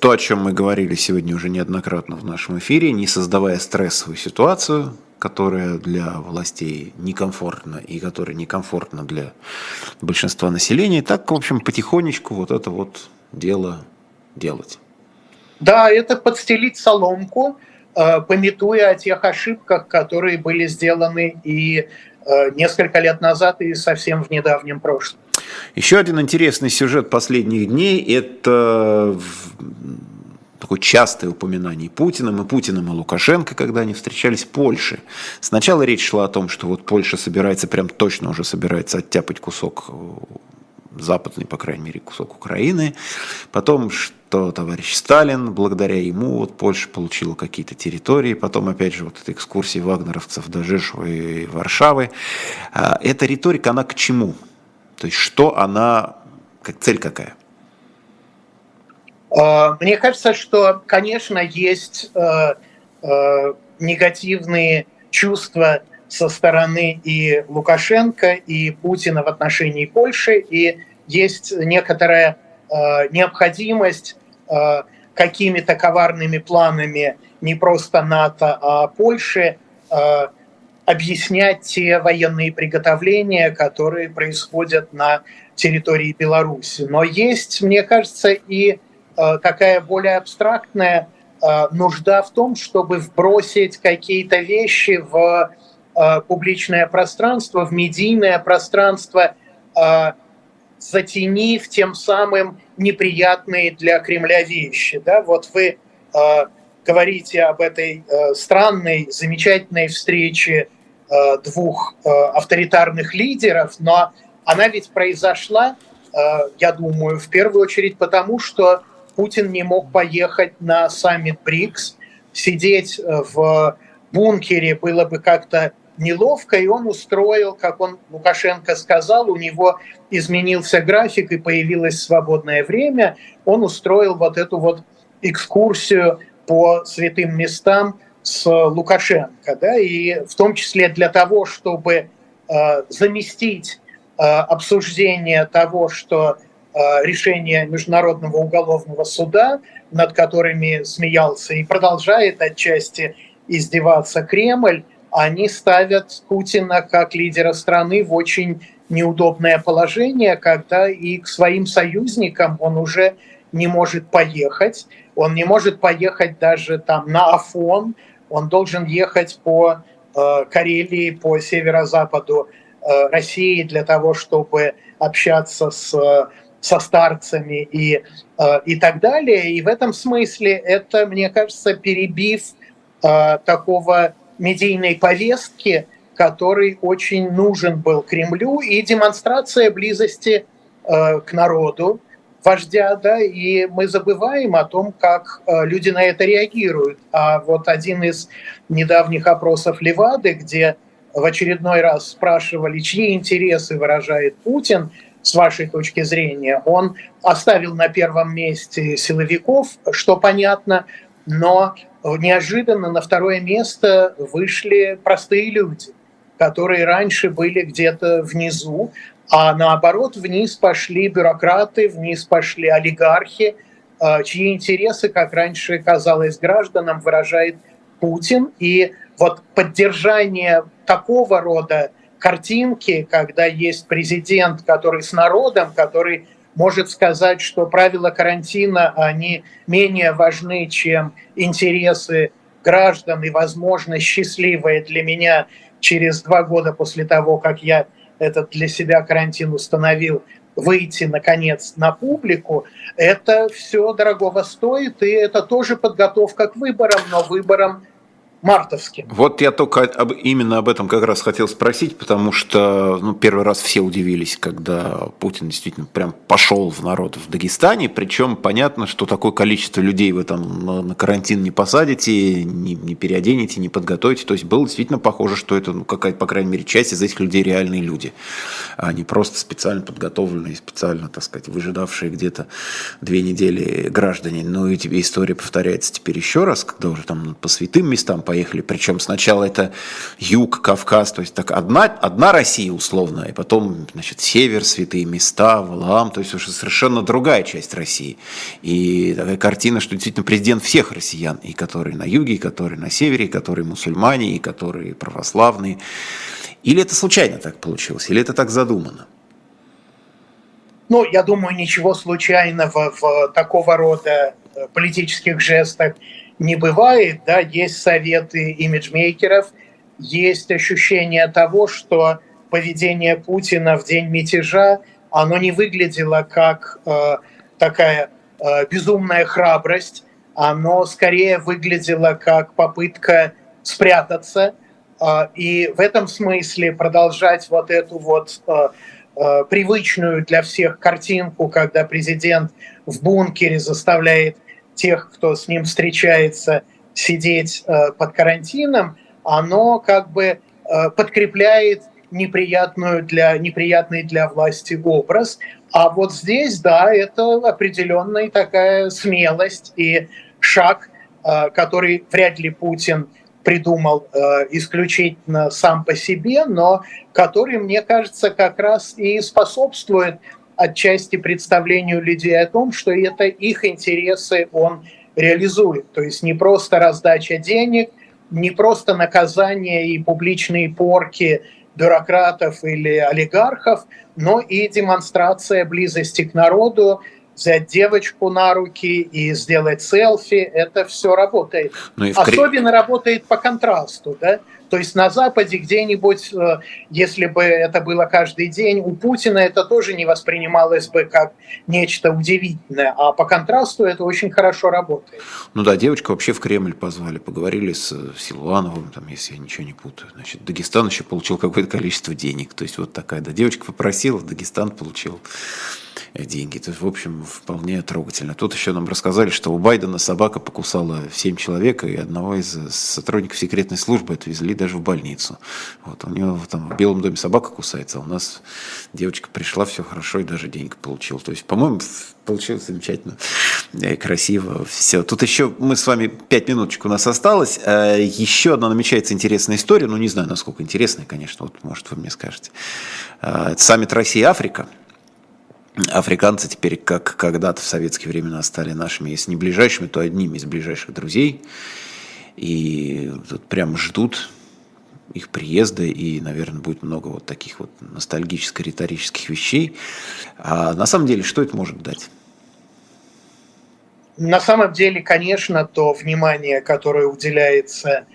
то, о чем мы говорили сегодня уже неоднократно в нашем эфире, не создавая стрессовую ситуацию, которая для властей некомфортна и которая некомфортна для большинства населения, так, в общем, потихонечку вот это вот дело делать. Да, это подстелить соломку, э, пометуя о тех ошибках, которые были сделаны и э, несколько лет назад, и совсем в недавнем прошлом. Еще один интересный сюжет последних дней – это такое частое упоминание Путиным и Путиным и Лукашенко, когда они встречались в Польше. Сначала речь шла о том, что вот Польша собирается, прям точно уже собирается оттяпать кусок э, западный, по крайней мере, кусок Украины. Потом, что товарищ Сталин, благодаря ему вот Польша получила какие-то территории. Потом, опять же, вот эта экскурсия вагнеровцев до Жешува и Варшавы. А эта риторика, она к чему? То есть что она, как цель какая? А, мне кажется, что, конечно, есть э, э, негативные чувства со стороны и Лукашенко, и Путина в отношении Польши, и есть некоторая э, необходимость какими-то коварными планами не просто НАТО, а Польши объяснять те военные приготовления, которые происходят на территории Беларуси. Но есть, мне кажется, и э, такая более абстрактная э, нужда в том, чтобы вбросить какие-то вещи в э, публичное пространство, в медийное пространство, затенив тем самым неприятные для Кремля вещи. Да? Вот вы говорите об этой странной, замечательной встрече Э, двух э, авторитарных лидеров, но она ведь произошла, э, я думаю, в первую очередь потому, что Путин не мог поехать на саммит БРИКС, сидеть в бункере было бы как-то неловко, и он устроил, как он Лукашенко сказал, у него изменился график и появилось свободное время, он устроил вот эту вот экскурсию по святым местам с Лукашенко, да, и в том числе для того, чтобы э, заместить э, обсуждение того, что э, решение Международного уголовного суда, над которыми смеялся и продолжает отчасти издеваться Кремль, они ставят Путина как лидера страны в очень неудобное положение, когда и к своим союзникам он уже не может поехать. Он не может поехать даже там на Афон, он должен ехать по э, Карелии, по северо-западу э, России для того, чтобы общаться с, со старцами и, э, и так далее. И в этом смысле это, мне кажется, перебив такого медийной повестки, который очень нужен был Кремлю, и демонстрация близости к народу, вождя, да, и мы забываем о том, как э, люди на это реагируют. А вот один из недавних опросов Левады, где в очередной раз спрашивали, чьи интересы выражает Путин, с вашей точки зрения, он оставил на первом месте силовиков, что понятно, но неожиданно на второе место вышли простые люди, которые раньше были где-то внизу, а наоборот вниз пошли бюрократы, вниз пошли олигархи, а, чьи интересы, как раньше казалось гражданам, выражает Путин. И вот поддержание такого рода картинки, когда есть президент, который с народом, который может сказать, что правила карантина, они менее важны, чем интересы граждан и, возможно, счастливые для меня через два года после того, как я этот для себя карантин установил, выйти, наконец, на публику, это все дорогого стоит, и это тоже подготовка к выборам, но выборам мартовским. Вот я только об, именно об этом как раз хотел спросить, потому что ну, первый раз все удивились, когда Путин действительно прям пошел в народ в Дагестане, причем понятно, что такое количество людей в этом на, на карантин не посадите, не, не переоденете, не подготовите, то есть было действительно похоже, что это, ну, какая по крайней мере, часть из этих людей реальные люди, а не просто специально подготовленные, специально, так сказать, выжидавшие где-то две недели граждане. Ну и тебе история повторяется теперь еще раз, когда уже там по святым местам, по поехали. Причем сначала это юг, Кавказ, то есть так одна, одна Россия условно, и потом значит, север, святые места, Валаам, то есть уже совершенно другая часть России. И такая картина, что действительно президент всех россиян, и которые на юге, и которые на севере, и которые мусульмане, и которые православные. Или это случайно так получилось, или это так задумано? Ну, я думаю, ничего случайного в такого рода э, политических жестах не бывает, да, есть советы имиджмейкеров, есть ощущение того, что поведение Путина в день мятежа, оно не выглядело как э, такая э, безумная храбрость, оно скорее выглядело как попытка спрятаться, э, и в этом смысле продолжать вот эту вот э, э, привычную для всех картинку, когда президент в бункере заставляет тех, кто с ним встречается, сидеть э, под карантином, оно как бы э, подкрепляет неприятную для, неприятный для власти образ. А вот здесь, да, это определенная такая смелость и шаг, э, который вряд ли Путин придумал исключительно сам по себе, но который, мне кажется, как раз и способствует отчасти представлению людей о том, что это их интересы он реализует. То есть не просто раздача денег, не просто наказание и публичные порки бюрократов или олигархов, но и демонстрация близости к народу, взять девочку на руки и сделать селфи, это все работает. Ну Особенно работает по контрасту, да? То есть на Западе где-нибудь, э, если бы это было каждый день, у Путина это тоже не воспринималось бы как нечто удивительное, а по контрасту это очень хорошо работает. Ну да, девочку вообще в Кремль позвали, поговорили с Силуановым, там, если я ничего не путаю. Значит, Дагестан еще получил какое-то количество денег. То есть вот такая, да, девочка попросила, Дагестан получил деньги. То есть, в общем, вполне трогательно. Тут еще нам рассказали, что у Байдена собака покусала 7 человек, и одного из сотрудников секретной службы отвезли даже в больницу. Вот, у него там в Белом доме собака кусается, а у нас девочка пришла, все хорошо, и даже денег получил. То есть, по-моему, получилось замечательно и красиво. Все. Тут еще мы с вами пять минуточек у нас осталось. Э, еще одна намечается интересная история. Ну, не знаю, насколько интересная, конечно. Вот, может, вы мне скажете. Э, саммит Россия-Африка. Африканцы теперь, как когда-то в советские времена, стали нашими, если не ближайшими, то одними из ближайших друзей. И тут прям ждут их приезда, и, наверное, будет много вот таких вот ностальгическо-риторических вещей. А на самом деле, что это может дать? На самом деле, конечно, то внимание, которое уделяется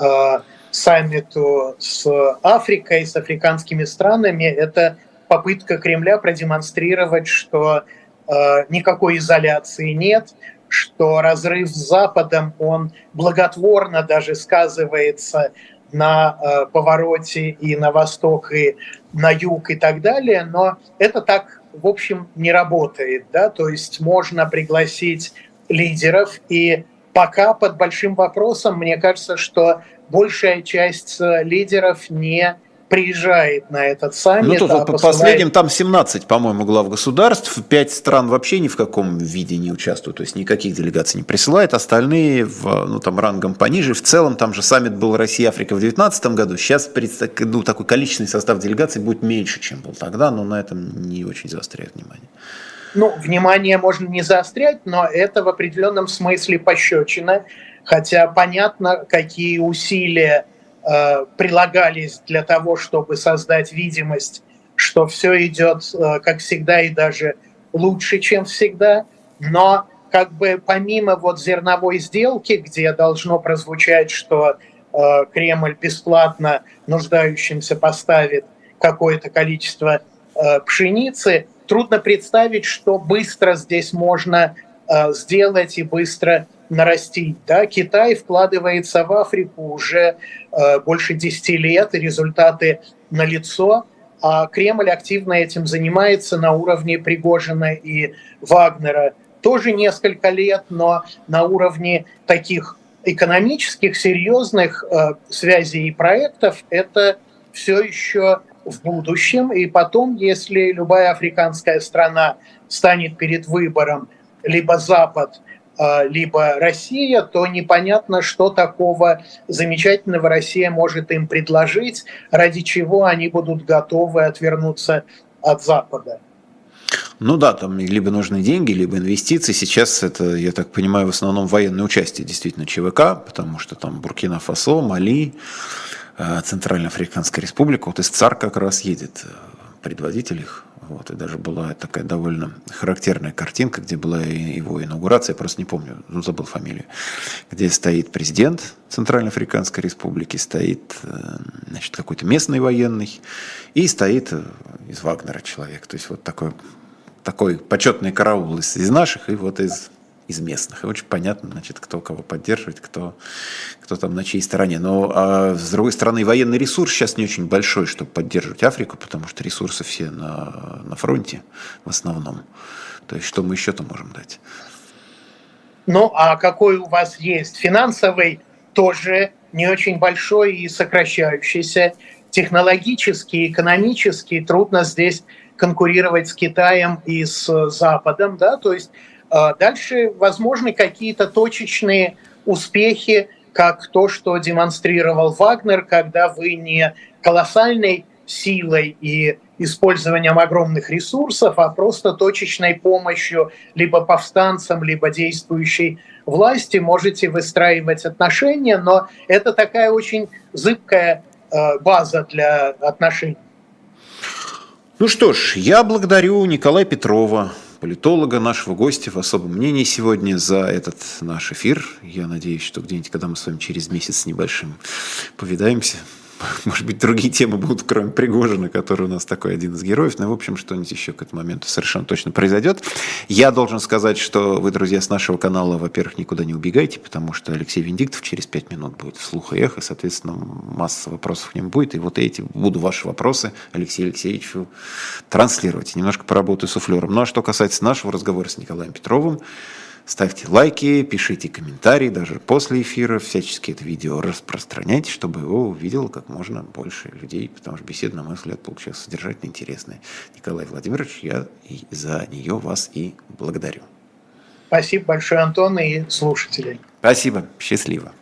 э, саммиту с Африкой, с африканскими странами, это попытка Кремля продемонстрировать, что э, никакой изоляции нет, что разрыв с Западом, он благотворно даже сказывается на э, повороте и на восток, и на юг и так далее, но это так, в общем, не работает. Да? То есть можно пригласить лидеров, и пока под большим вопросом, мне кажется, что большая часть э, лидеров не приезжает на этот саммит. Ну, тут а по посылает... последним там 17, по-моему, глав государств, 5 стран вообще ни в каком виде не участвуют, то есть никаких делегаций не присылает, остальные в, ну, там, рангом пониже. В целом там же саммит был Россия-Африка в 2019 году, сейчас ну, такой количественный состав делегаций будет меньше, чем был тогда, но на этом не очень заостряют внимание. Ну, внимание можно не заострять, но это в определенном смысле пощечина, хотя понятно, какие усилия прилагались для того, чтобы создать видимость, что все идет, э, как всегда, и даже лучше, чем всегда. Но как бы помимо вот зерновой сделки, где должно прозвучать, что э, Кремль бесплатно нуждающимся поставит какое-то количество пшеницы, трудно представить, что быстро здесь можно сделать и быстро нарастить. Да? Китай вкладывается в Африку уже э, больше 10 лет, и результаты налицо. А Кремль активно этим занимается на уровне Пригожина и Вагнера тоже несколько лет, но на уровне таких экономических, серьезных э, связей и проектов это все еще в будущем. И потом, если любая африканская страна станет перед выбором либо Запад, либо Россия, то непонятно, что такого замечательного Россия может им предложить, ради чего они будут готовы отвернуться от Запада. Ну да, там либо нужны деньги, либо инвестиции. Сейчас это, я так понимаю, в основном военное участие действительно ЧВК, потому что там Буркина-Фасо, Мали, э, Центральная Африканская Республика, вот из ЦАР как раз едет э, предводитель их, вот, и даже была такая довольно характерная картинка, где была его инаугурация, я просто не помню, ну, забыл фамилию, где стоит президент Центральноафриканской республики, стоит э, значит, какой-то местный военный и стоит э, из Вагнера человек. То есть вот такой, такой почетный караул из, из наших и вот из из местных. И очень понятно, значит, кто кого поддерживает, кто, кто там на чьей стороне. Но, а, с другой стороны, военный ресурс сейчас не очень большой, чтобы поддерживать Африку, потому что ресурсы все на, на фронте в основном. То есть, что мы еще-то можем дать? Ну, а какой у вас есть? Финансовый тоже не очень большой и сокращающийся. Технологически, экономически трудно здесь конкурировать с Китаем и с Западом, да, то есть дальше возможны какие-то точечные успехи, как то, что демонстрировал Вагнер, когда вы не колоссальной силой и использованием огромных ресурсов, а просто точечной помощью либо повстанцам, либо действующей власти можете выстраивать отношения, но это такая очень зыбкая э, база для отношений. Ну что ж, я благодарю Николая Петрова, политолога, нашего гостя в особом мнении сегодня за этот наш эфир. Я надеюсь, что где-нибудь, когда мы с вами через месяц с небольшим повидаемся, может быть, другие темы будут, кроме Пригожина, который у нас такой один из героев. Но, ну, в общем, что-нибудь еще к этому моменту совершенно точно произойдет. Я должен сказать, что вы, друзья, с нашего канала, во-первых, никуда не убегайте, потому что Алексей Венедиктов через пять минут будет в слух и эхо, соответственно, масса вопросов к нему будет. И вот эти буду ваши вопросы Алексею Алексеевичу транслировать. Немножко поработаю суфлером. Ну, а что касается нашего разговора с Николаем Петровым, Ставьте лайки, пишите комментарии даже после эфира, всячески это видео распространяйте, чтобы его увидело как можно больше людей, потому что беседа, на мой взгляд, получилась содержательно интересная. Николай Владимирович, я за нее вас и благодарю. Спасибо большое, Антон, и слушателей. Спасибо. Счастливо.